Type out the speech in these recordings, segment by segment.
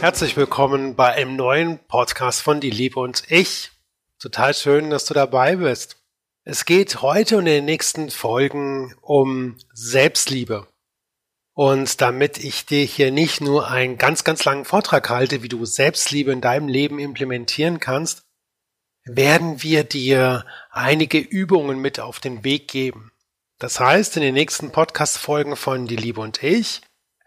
Herzlich willkommen bei einem neuen Podcast von Die Liebe und ich. Total schön, dass du dabei bist. Es geht heute und in den nächsten Folgen um Selbstliebe. Und damit ich dir hier nicht nur einen ganz, ganz langen Vortrag halte, wie du Selbstliebe in deinem Leben implementieren kannst, werden wir dir einige Übungen mit auf den Weg geben. Das heißt, in den nächsten Podcast-Folgen von Die Liebe und ich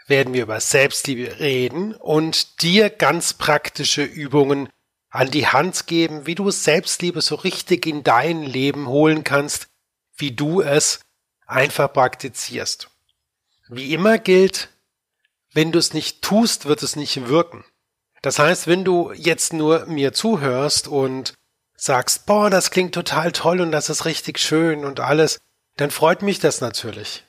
werden wir über Selbstliebe reden und dir ganz praktische Übungen an die Hand geben, wie du Selbstliebe so richtig in dein Leben holen kannst, wie du es einfach praktizierst. Wie immer gilt, wenn du es nicht tust, wird es nicht wirken. Das heißt, wenn du jetzt nur mir zuhörst und sagst, boah, das klingt total toll und das ist richtig schön und alles, dann freut mich das natürlich.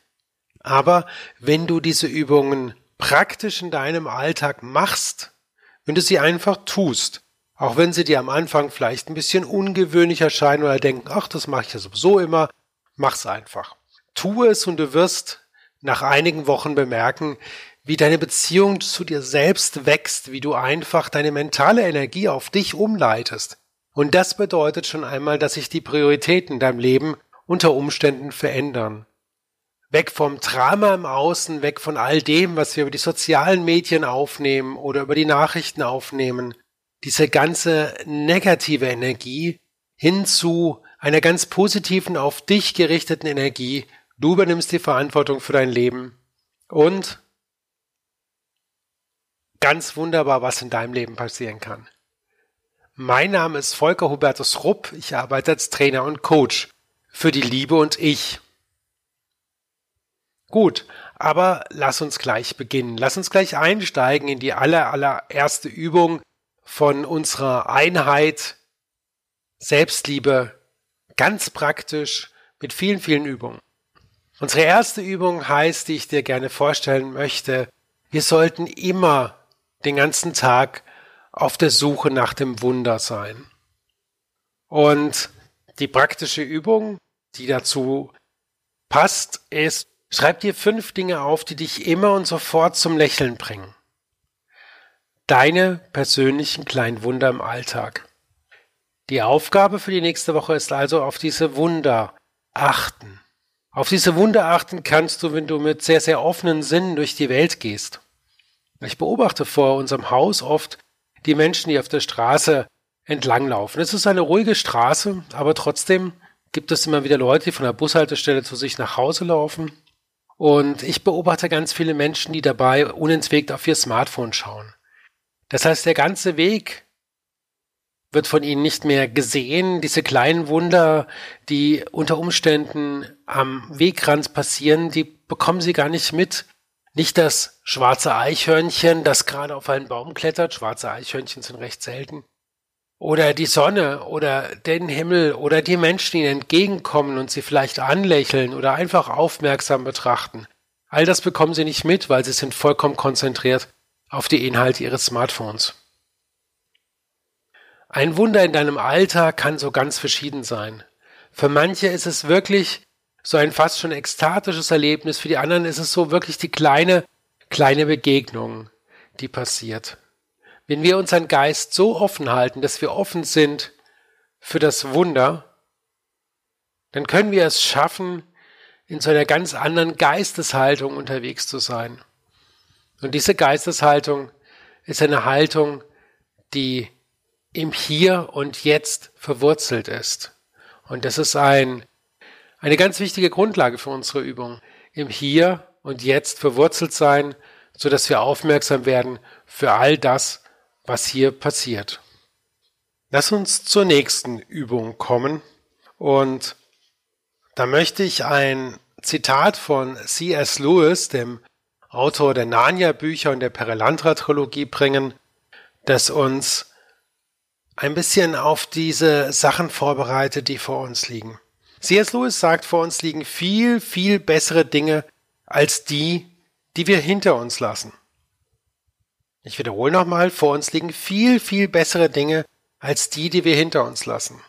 Aber wenn du diese Übungen praktisch in deinem Alltag machst, wenn du sie einfach tust, auch wenn sie dir am Anfang vielleicht ein bisschen ungewöhnlich erscheinen oder denken, ach, das mache ich ja sowieso immer, mach's einfach. Tu es und du wirst nach einigen Wochen bemerken, wie deine Beziehung zu dir selbst wächst, wie du einfach deine mentale Energie auf dich umleitest. Und das bedeutet schon einmal, dass sich die Prioritäten in deinem Leben unter Umständen verändern. Weg vom Drama im Außen, weg von all dem, was wir über die sozialen Medien aufnehmen oder über die Nachrichten aufnehmen. Diese ganze negative Energie hin zu einer ganz positiven, auf dich gerichteten Energie. Du übernimmst die Verantwortung für dein Leben und ganz wunderbar, was in deinem Leben passieren kann. Mein Name ist Volker Hubertus Rupp. Ich arbeite als Trainer und Coach für die Liebe und ich. Gut, aber lass uns gleich beginnen. Lass uns gleich einsteigen in die aller, allererste Übung von unserer Einheit Selbstliebe. Ganz praktisch mit vielen, vielen Übungen. Unsere erste Übung heißt, die ich dir gerne vorstellen möchte, wir sollten immer den ganzen Tag auf der Suche nach dem Wunder sein. Und die praktische Übung, die dazu passt, ist, schreib dir fünf Dinge auf, die dich immer und sofort zum Lächeln bringen. Deine persönlichen kleinen Wunder im Alltag. Die Aufgabe für die nächste Woche ist also auf diese Wunder achten. Auf diese Wunder achten kannst du, wenn du mit sehr, sehr offenen Sinnen durch die Welt gehst. Ich beobachte vor unserem Haus oft die Menschen, die auf der Straße entlanglaufen. Es ist eine ruhige Straße, aber trotzdem gibt es immer wieder Leute, die von der Bushaltestelle zu sich nach Hause laufen. Und ich beobachte ganz viele Menschen, die dabei unentwegt auf ihr Smartphone schauen. Das heißt, der ganze Weg wird von ihnen nicht mehr gesehen. Diese kleinen Wunder, die unter Umständen am Wegrand passieren, die bekommen sie gar nicht mit. Nicht das schwarze Eichhörnchen, das gerade auf einen Baum klettert. Schwarze Eichhörnchen sind recht selten. Oder die Sonne oder den Himmel oder die Menschen, die ihnen entgegenkommen und sie vielleicht anlächeln oder einfach aufmerksam betrachten. All das bekommen sie nicht mit, weil sie sind vollkommen konzentriert auf die Inhalte ihres Smartphones. Ein Wunder in deinem Alltag kann so ganz verschieden sein. Für manche ist es wirklich so ein fast schon ekstatisches Erlebnis. Für die anderen ist es so wirklich die kleine, kleine Begegnung, die passiert. Wenn wir unseren Geist so offen halten, dass wir offen sind für das Wunder, dann können wir es schaffen, in so einer ganz anderen Geisteshaltung unterwegs zu sein. Und diese Geisteshaltung ist eine Haltung, die im Hier und Jetzt verwurzelt ist. Und das ist ein eine ganz wichtige Grundlage für unsere Übung. Im Hier und Jetzt verwurzelt sein, so dass wir aufmerksam werden für all das, was hier passiert. Lass uns zur nächsten Übung kommen und da möchte ich ein Zitat von C.S. Lewis, dem Autor der Narnia-Bücher und der Perelantra-Trilogie bringen, das uns ein bisschen auf diese Sachen vorbereitet, die vor uns liegen. C.S. Lewis sagt, vor uns liegen viel, viel bessere Dinge als die, die wir hinter uns lassen. Ich wiederhole nochmal, vor uns liegen viel, viel bessere Dinge als die, die wir hinter uns lassen.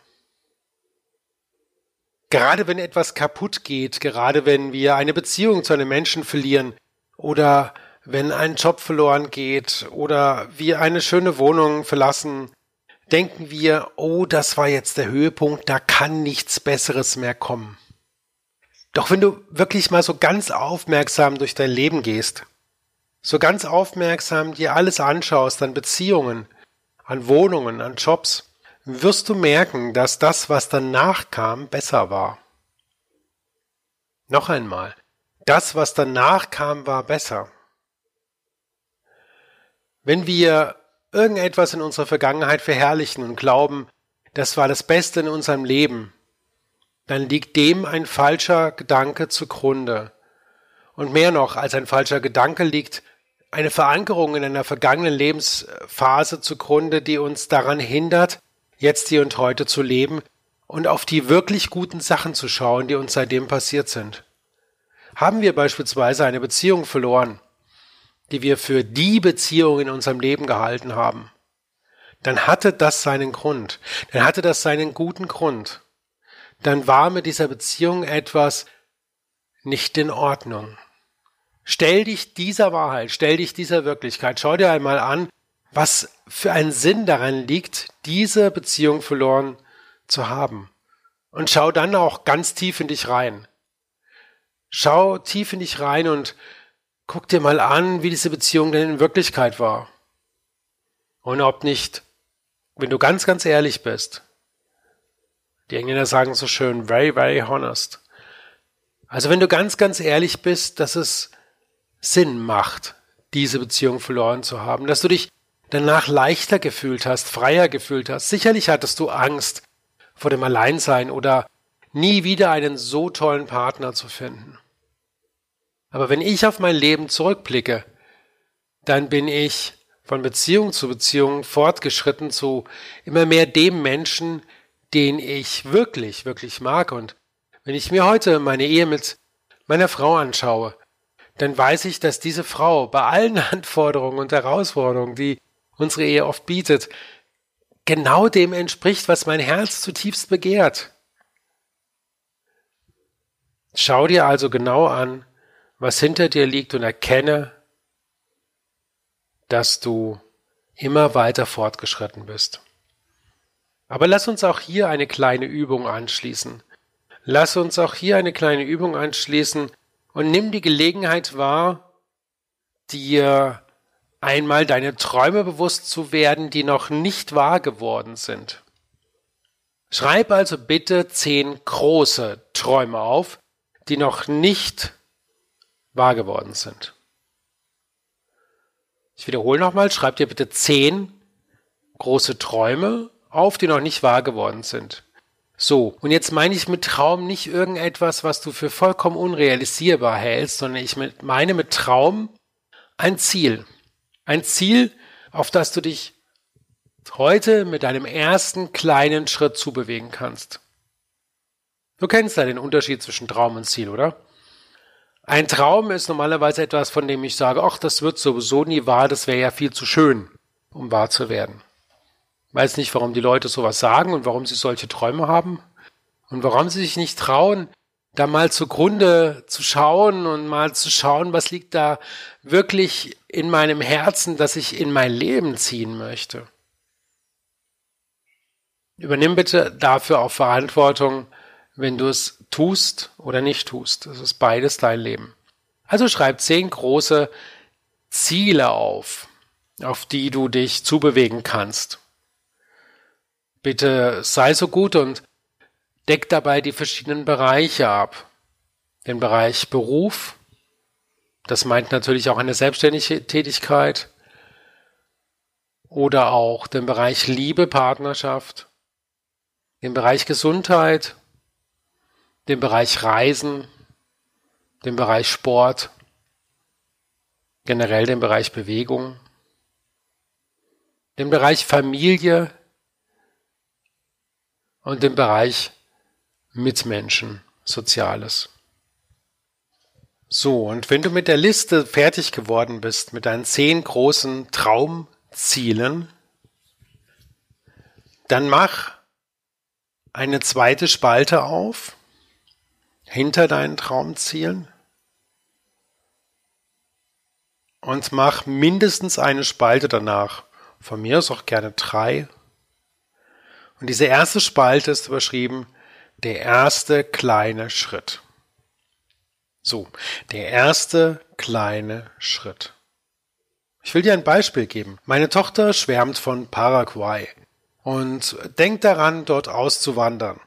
Gerade wenn etwas kaputt geht, gerade wenn wir eine Beziehung zu einem Menschen verlieren oder wenn ein Job verloren geht oder wir eine schöne Wohnung verlassen, denken wir, oh, das war jetzt der Höhepunkt, da kann nichts Besseres mehr kommen. Doch wenn du wirklich mal so ganz aufmerksam durch dein Leben gehst, so ganz aufmerksam dir alles anschaust an Beziehungen, an Wohnungen, an Jobs, wirst du merken, dass das, was danach kam, besser war. Noch einmal, das, was danach kam, war besser. Wenn wir irgendetwas in unserer Vergangenheit verherrlichen und glauben, das war das Beste in unserem Leben, dann liegt dem ein falscher Gedanke zugrunde. Und mehr noch als ein falscher Gedanke liegt eine Verankerung in einer vergangenen Lebensphase zugrunde, die uns daran hindert, jetzt hier und heute zu leben und auf die wirklich guten Sachen zu schauen, die uns seitdem passiert sind. Haben wir beispielsweise eine Beziehung verloren, die wir für die Beziehung in unserem Leben gehalten haben, dann hatte das seinen Grund, dann hatte das seinen guten Grund. Dann war mit dieser Beziehung etwas nicht in Ordnung. Stell dich dieser Wahrheit, stell dich dieser Wirklichkeit, schau dir einmal an, was für ein Sinn daran liegt, diese Beziehung verloren zu haben. Und schau dann auch ganz tief in dich rein. Schau tief in dich rein und guck dir mal an, wie diese Beziehung denn in Wirklichkeit war. Und ob nicht, wenn du ganz, ganz ehrlich bist, die Engländer sagen so schön, very, very honest. Also wenn du ganz, ganz ehrlich bist, dass es Sinn macht, diese Beziehung verloren zu haben, dass du dich danach leichter gefühlt hast, freier gefühlt hast. Sicherlich hattest du Angst vor dem Alleinsein oder nie wieder einen so tollen Partner zu finden. Aber wenn ich auf mein Leben zurückblicke, dann bin ich von Beziehung zu Beziehung fortgeschritten zu immer mehr dem Menschen, den ich wirklich, wirklich mag. Und wenn ich mir heute meine Ehe mit meiner Frau anschaue, dann weiß ich, dass diese Frau bei allen Anforderungen und Herausforderungen, die unsere Ehe oft bietet, genau dem entspricht, was mein Herz zutiefst begehrt. Schau dir also genau an, was hinter dir liegt und erkenne, dass du immer weiter fortgeschritten bist. Aber lass uns auch hier eine kleine Übung anschließen. Lass uns auch hier eine kleine Übung anschließen und nimm die Gelegenheit wahr, dir einmal deine Träume bewusst zu werden, die noch nicht wahr geworden sind. Schreib also bitte zehn große Träume auf, die noch nicht wahr geworden sind. Ich wiederhole nochmal, schreib dir bitte zehn große Träume auf, die noch nicht wahr geworden sind. So, und jetzt meine ich mit Traum nicht irgendetwas, was du für vollkommen unrealisierbar hältst, sondern ich meine mit Traum ein Ziel. Ein Ziel, auf das du dich heute mit deinem ersten kleinen Schritt zubewegen kannst. Du kennst ja den Unterschied zwischen Traum und Ziel, oder? Ein Traum ist normalerweise etwas, von dem ich sage, ach, das wird sowieso nie wahr, das wäre ja viel zu schön, um wahr zu werden. Weiß nicht, warum die Leute sowas sagen und warum sie solche Träume haben und warum sie sich nicht trauen, da mal zugrunde zu schauen und mal zu schauen, was liegt da wirklich in meinem Herzen, dass ich in mein Leben ziehen möchte. Übernimm bitte dafür auch Verantwortung, wenn du es tust oder nicht tust. Das ist beides dein Leben. Also schreib zehn große Ziele auf, auf die du dich zubewegen kannst. Bitte sei so gut und deck dabei die verschiedenen Bereiche ab. Den Bereich Beruf, das meint natürlich auch eine selbstständige Tätigkeit, oder auch den Bereich Liebe, Partnerschaft, den Bereich Gesundheit, den Bereich Reisen, den Bereich Sport, generell den Bereich Bewegung, den Bereich Familie und den Bereich Mitmenschen, Soziales. So, und wenn du mit der Liste fertig geworden bist, mit deinen zehn großen Traumzielen, dann mach eine zweite Spalte auf hinter deinen Traumzielen und mach mindestens eine Spalte danach. Von mir ist auch gerne drei. Und diese erste Spalte ist überschrieben, der erste kleine Schritt. So, der erste kleine Schritt. Ich will dir ein Beispiel geben. Meine Tochter schwärmt von Paraguay und denkt daran, dort auszuwandern.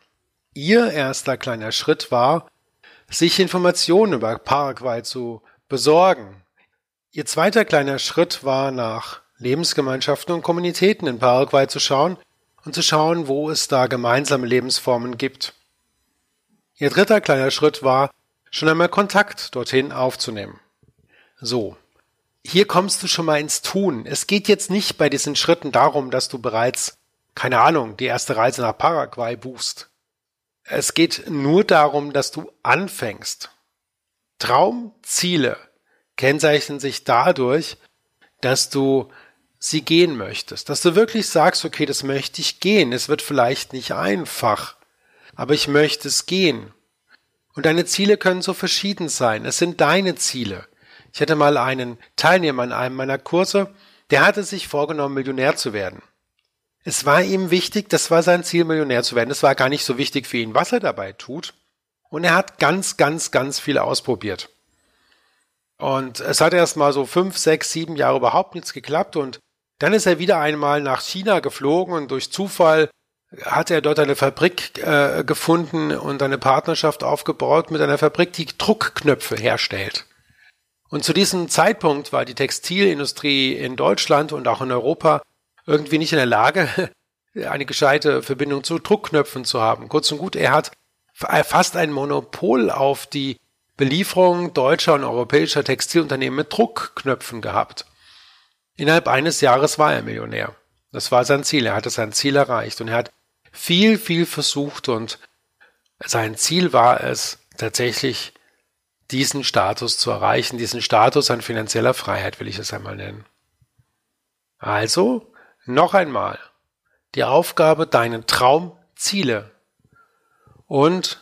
Ihr erster kleiner Schritt war, sich Informationen über Paraguay zu besorgen. Ihr zweiter kleiner Schritt war, nach Lebensgemeinschaften und Kommunitäten in Paraguay zu schauen und zu schauen, wo es da gemeinsame Lebensformen gibt. Ihr dritter kleiner Schritt war, schon einmal Kontakt dorthin aufzunehmen. So. Hier kommst du schon mal ins Tun. Es geht jetzt nicht bei diesen Schritten darum, dass du bereits, keine Ahnung, die erste Reise nach Paraguay buchst. Es geht nur darum, dass du anfängst. Traumziele kennzeichnen sich dadurch, dass du sie gehen möchtest, dass du wirklich sagst, okay, das möchte ich gehen. Es wird vielleicht nicht einfach, aber ich möchte es gehen. Und deine Ziele können so verschieden sein. Es sind deine Ziele. Ich hatte mal einen Teilnehmer in einem meiner Kurse, der hatte sich vorgenommen, Millionär zu werden. Es war ihm wichtig, das war sein Ziel, Millionär zu werden. Es war gar nicht so wichtig für ihn, was er dabei tut. Und er hat ganz, ganz, ganz viel ausprobiert. Und es hat erst mal so fünf, sechs, sieben Jahre überhaupt nichts geklappt. Und dann ist er wieder einmal nach China geflogen und durch Zufall hat er dort eine Fabrik äh, gefunden und eine Partnerschaft aufgebaut mit einer Fabrik, die Druckknöpfe herstellt. Und zu diesem Zeitpunkt war die Textilindustrie in Deutschland und auch in Europa irgendwie nicht in der Lage, eine gescheite Verbindung zu Druckknöpfen zu haben. Kurz und gut, er hat fast ein Monopol auf die Belieferung deutscher und europäischer Textilunternehmen mit Druckknöpfen gehabt. Innerhalb eines Jahres war er Millionär. Das war sein Ziel. Er hatte sein Ziel erreicht und er hat viel, viel versucht und sein Ziel war es tatsächlich, diesen Status zu erreichen, diesen Status an finanzieller Freiheit will ich es einmal nennen. Also, noch einmal, die Aufgabe, deine Traumziele und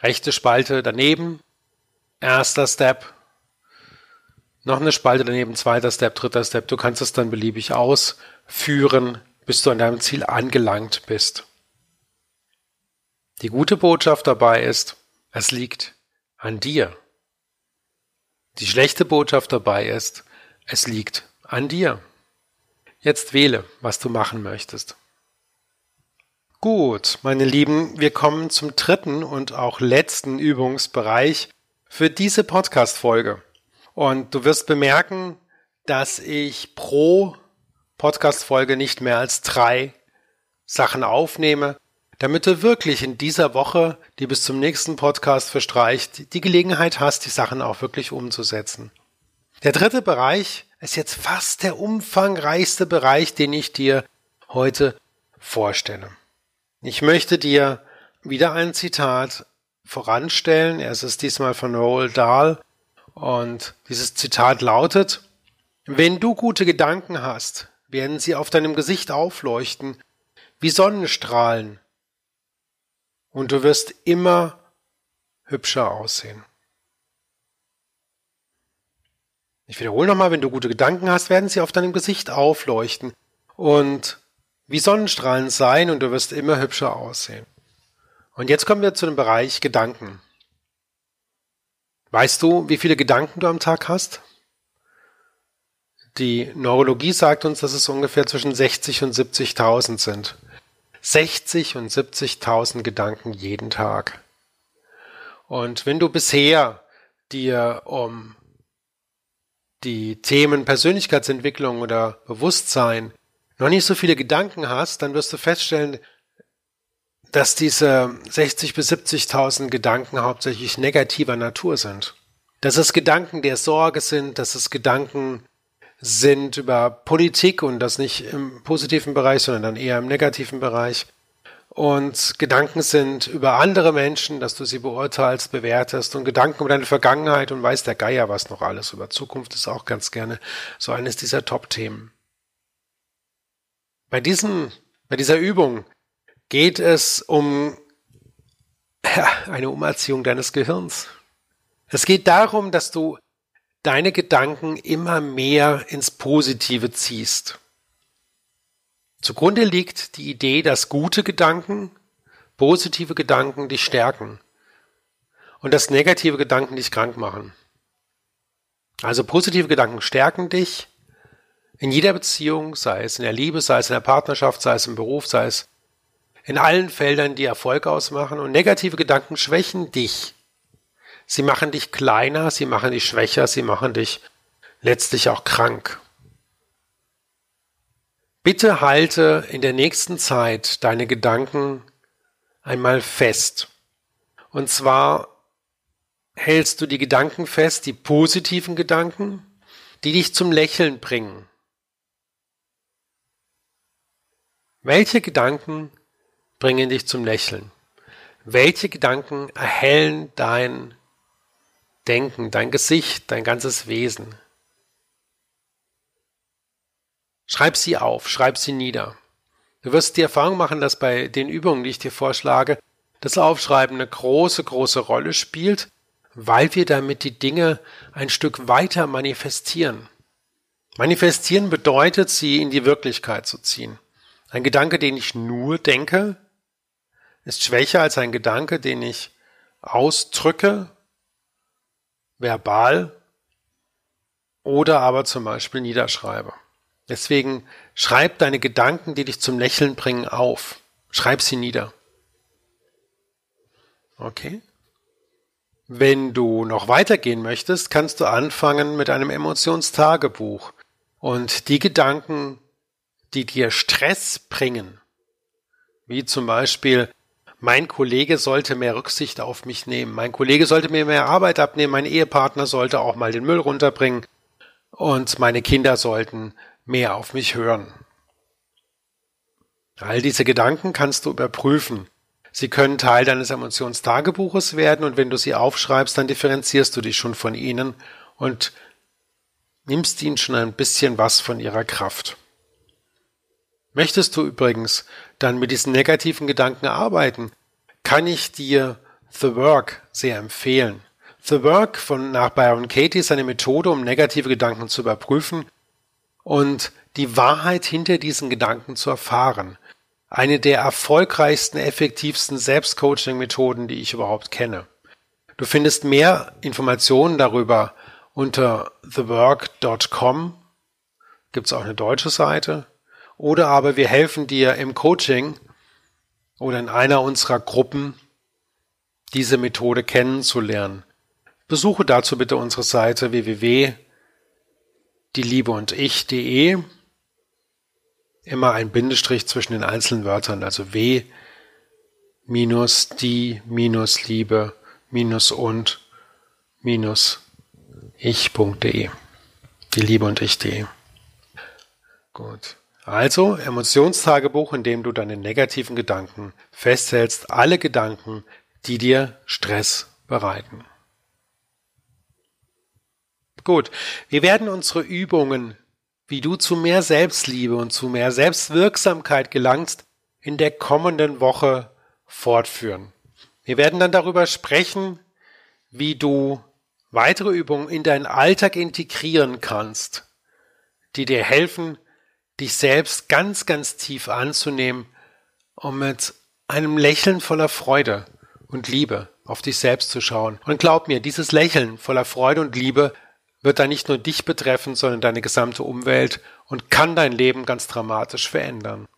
rechte Spalte daneben, erster Step, noch eine Spalte daneben, zweiter Step, dritter Step, du kannst es dann beliebig ausführen, bis du an deinem Ziel angelangt bist. Die gute Botschaft dabei ist, es liegt an dir. Die schlechte Botschaft dabei ist, es liegt an dir. Jetzt wähle, was du machen möchtest. Gut, meine Lieben, wir kommen zum dritten und auch letzten Übungsbereich für diese Podcast-Folge. Und du wirst bemerken, dass ich pro Podcast-Folge nicht mehr als drei Sachen aufnehme, damit du wirklich in dieser Woche, die bis zum nächsten Podcast verstreicht, die Gelegenheit hast, die Sachen auch wirklich umzusetzen. Der dritte Bereich ist jetzt fast der umfangreichste Bereich, den ich dir heute vorstelle. Ich möchte dir wieder ein Zitat voranstellen. Es ist diesmal von Roald Dahl und dieses Zitat lautet, wenn du gute Gedanken hast, werden sie auf deinem Gesicht aufleuchten wie Sonnenstrahlen und du wirst immer hübscher aussehen. Ich wiederhole nochmal, wenn du gute Gedanken hast, werden sie auf deinem Gesicht aufleuchten und wie Sonnenstrahlen sein und du wirst immer hübscher aussehen. Und jetzt kommen wir zu dem Bereich Gedanken. Weißt du, wie viele Gedanken du am Tag hast? Die Neurologie sagt uns, dass es ungefähr zwischen 60 und 70.000 sind. 60 und 70.000 Gedanken jeden Tag. Und wenn du bisher dir um die Themen Persönlichkeitsentwicklung oder Bewusstsein noch nicht so viele Gedanken hast, dann wirst du feststellen, dass diese 60 bis 70.000 Gedanken hauptsächlich negativer Natur sind. Dass es Gedanken der Sorge sind, dass es Gedanken sind über Politik und das nicht im positiven Bereich, sondern dann eher im negativen Bereich. Und Gedanken sind über andere Menschen, dass du sie beurteilst, bewertest und Gedanken über deine Vergangenheit und weiß der Geier was noch alles. Über Zukunft ist auch ganz gerne so eines dieser Top-Themen. Bei diesem, bei dieser Übung geht es um eine Umerziehung deines Gehirns. Es geht darum, dass du deine Gedanken immer mehr ins Positive ziehst. Zugrunde liegt die Idee, dass gute Gedanken, positive Gedanken dich stärken und dass negative Gedanken dich krank machen. Also positive Gedanken stärken dich in jeder Beziehung, sei es in der Liebe, sei es in der Partnerschaft, sei es im Beruf, sei es in allen Feldern, die Erfolg ausmachen. Und negative Gedanken schwächen dich. Sie machen dich kleiner, sie machen dich schwächer, sie machen dich letztlich auch krank. Bitte halte in der nächsten Zeit deine Gedanken einmal fest. Und zwar hältst du die Gedanken fest, die positiven Gedanken, die dich zum Lächeln bringen. Welche Gedanken bringen dich zum Lächeln? Welche Gedanken erhellen dein Denken, dein Gesicht, dein ganzes Wesen? Schreib sie auf, schreib sie nieder. Du wirst die Erfahrung machen, dass bei den Übungen, die ich dir vorschlage, das Aufschreiben eine große, große Rolle spielt, weil wir damit die Dinge ein Stück weiter manifestieren. Manifestieren bedeutet, sie in die Wirklichkeit zu ziehen. Ein Gedanke, den ich nur denke, ist schwächer als ein Gedanke, den ich ausdrücke, verbal oder aber zum Beispiel niederschreibe. Deswegen schreib deine Gedanken, die dich zum Lächeln bringen, auf. Schreib sie nieder. Okay? Wenn du noch weitergehen möchtest, kannst du anfangen mit einem Emotionstagebuch und die Gedanken, die dir Stress bringen, wie zum Beispiel, mein Kollege sollte mehr Rücksicht auf mich nehmen, mein Kollege sollte mir mehr Arbeit abnehmen, mein Ehepartner sollte auch mal den Müll runterbringen und meine Kinder sollten mehr auf mich hören. All diese Gedanken kannst du überprüfen. Sie können Teil deines Emotionstagebuches werden und wenn du sie aufschreibst, dann differenzierst du dich schon von ihnen und nimmst ihnen schon ein bisschen was von ihrer Kraft. Möchtest du übrigens dann mit diesen negativen Gedanken arbeiten, kann ich dir The Work sehr empfehlen. The Work von nach Byron Katie ist eine Methode, um negative Gedanken zu überprüfen und die Wahrheit hinter diesen Gedanken zu erfahren. Eine der erfolgreichsten, effektivsten Selbstcoaching-Methoden, die ich überhaupt kenne. Du findest mehr Informationen darüber unter thework.com. Gibt es auch eine deutsche Seite. Oder aber wir helfen dir im Coaching oder in einer unserer Gruppen, diese Methode kennenzulernen. Besuche dazu bitte unsere Seite www die Liebe und ich.de. Immer ein Bindestrich zwischen den einzelnen Wörtern, also w minus die minus Liebe minus und minus ich.de. Die Liebe und ich.de. Gut. Also Emotionstagebuch, in dem du deine negativen Gedanken festhältst, alle Gedanken, die dir Stress bereiten. Gut, wir werden unsere Übungen, wie du zu mehr Selbstliebe und zu mehr Selbstwirksamkeit gelangst, in der kommenden Woche fortführen. Wir werden dann darüber sprechen, wie du weitere Übungen in deinen Alltag integrieren kannst, die dir helfen, dich selbst ganz, ganz tief anzunehmen um mit einem Lächeln voller Freude und Liebe auf dich selbst zu schauen. Und glaub mir, dieses Lächeln voller Freude und Liebe wird dann nicht nur dich betreffen, sondern deine gesamte Umwelt und kann dein Leben ganz dramatisch verändern.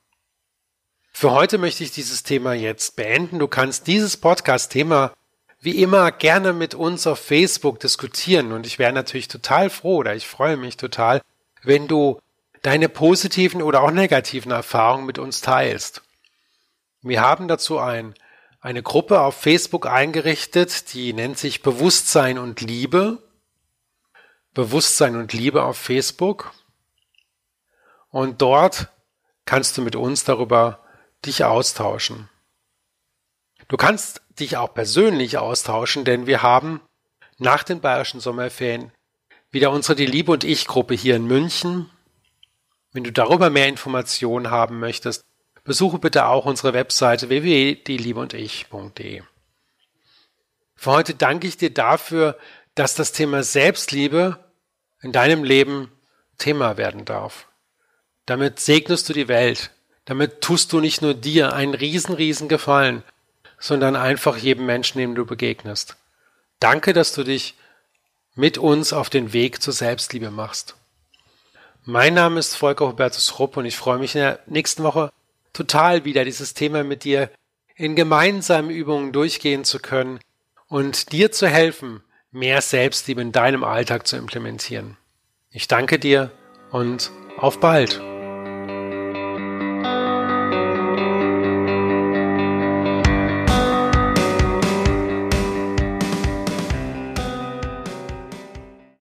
Für heute möchte ich dieses Thema jetzt beenden. Du kannst dieses Podcast-Thema wie immer gerne mit uns auf Facebook diskutieren und ich wäre natürlich total froh oder ich freue mich total, wenn du deine positiven oder auch negativen Erfahrungen mit uns teilst. Wir haben dazu ein, eine Gruppe auf Facebook eingerichtet, die nennt sich Bewusstsein und Liebe Bewusstsein und Liebe auf Facebook. Und dort kannst du mit uns darüber dich austauschen. Du kannst dich auch persönlich austauschen, denn wir haben nach den bayerischen Sommerferien wieder unsere Die Liebe und Ich Gruppe hier in München. Wenn du darüber mehr Informationen haben möchtest, besuche bitte auch unsere Webseite www.dieliebeundich.de. Für heute danke ich dir dafür, dass das Thema Selbstliebe in deinem Leben Thema werden darf. Damit segnest du die Welt. Damit tust du nicht nur dir einen riesen, riesen Gefallen, sondern einfach jedem Menschen, dem du begegnest. Danke, dass du dich mit uns auf den Weg zur Selbstliebe machst. Mein Name ist Volker Hubertus Rupp und ich freue mich in der nächsten Woche total wieder dieses Thema mit dir in gemeinsamen Übungen durchgehen zu können und dir zu helfen, mehr Selbstliebe in deinem Alltag zu implementieren. Ich danke dir und auf bald.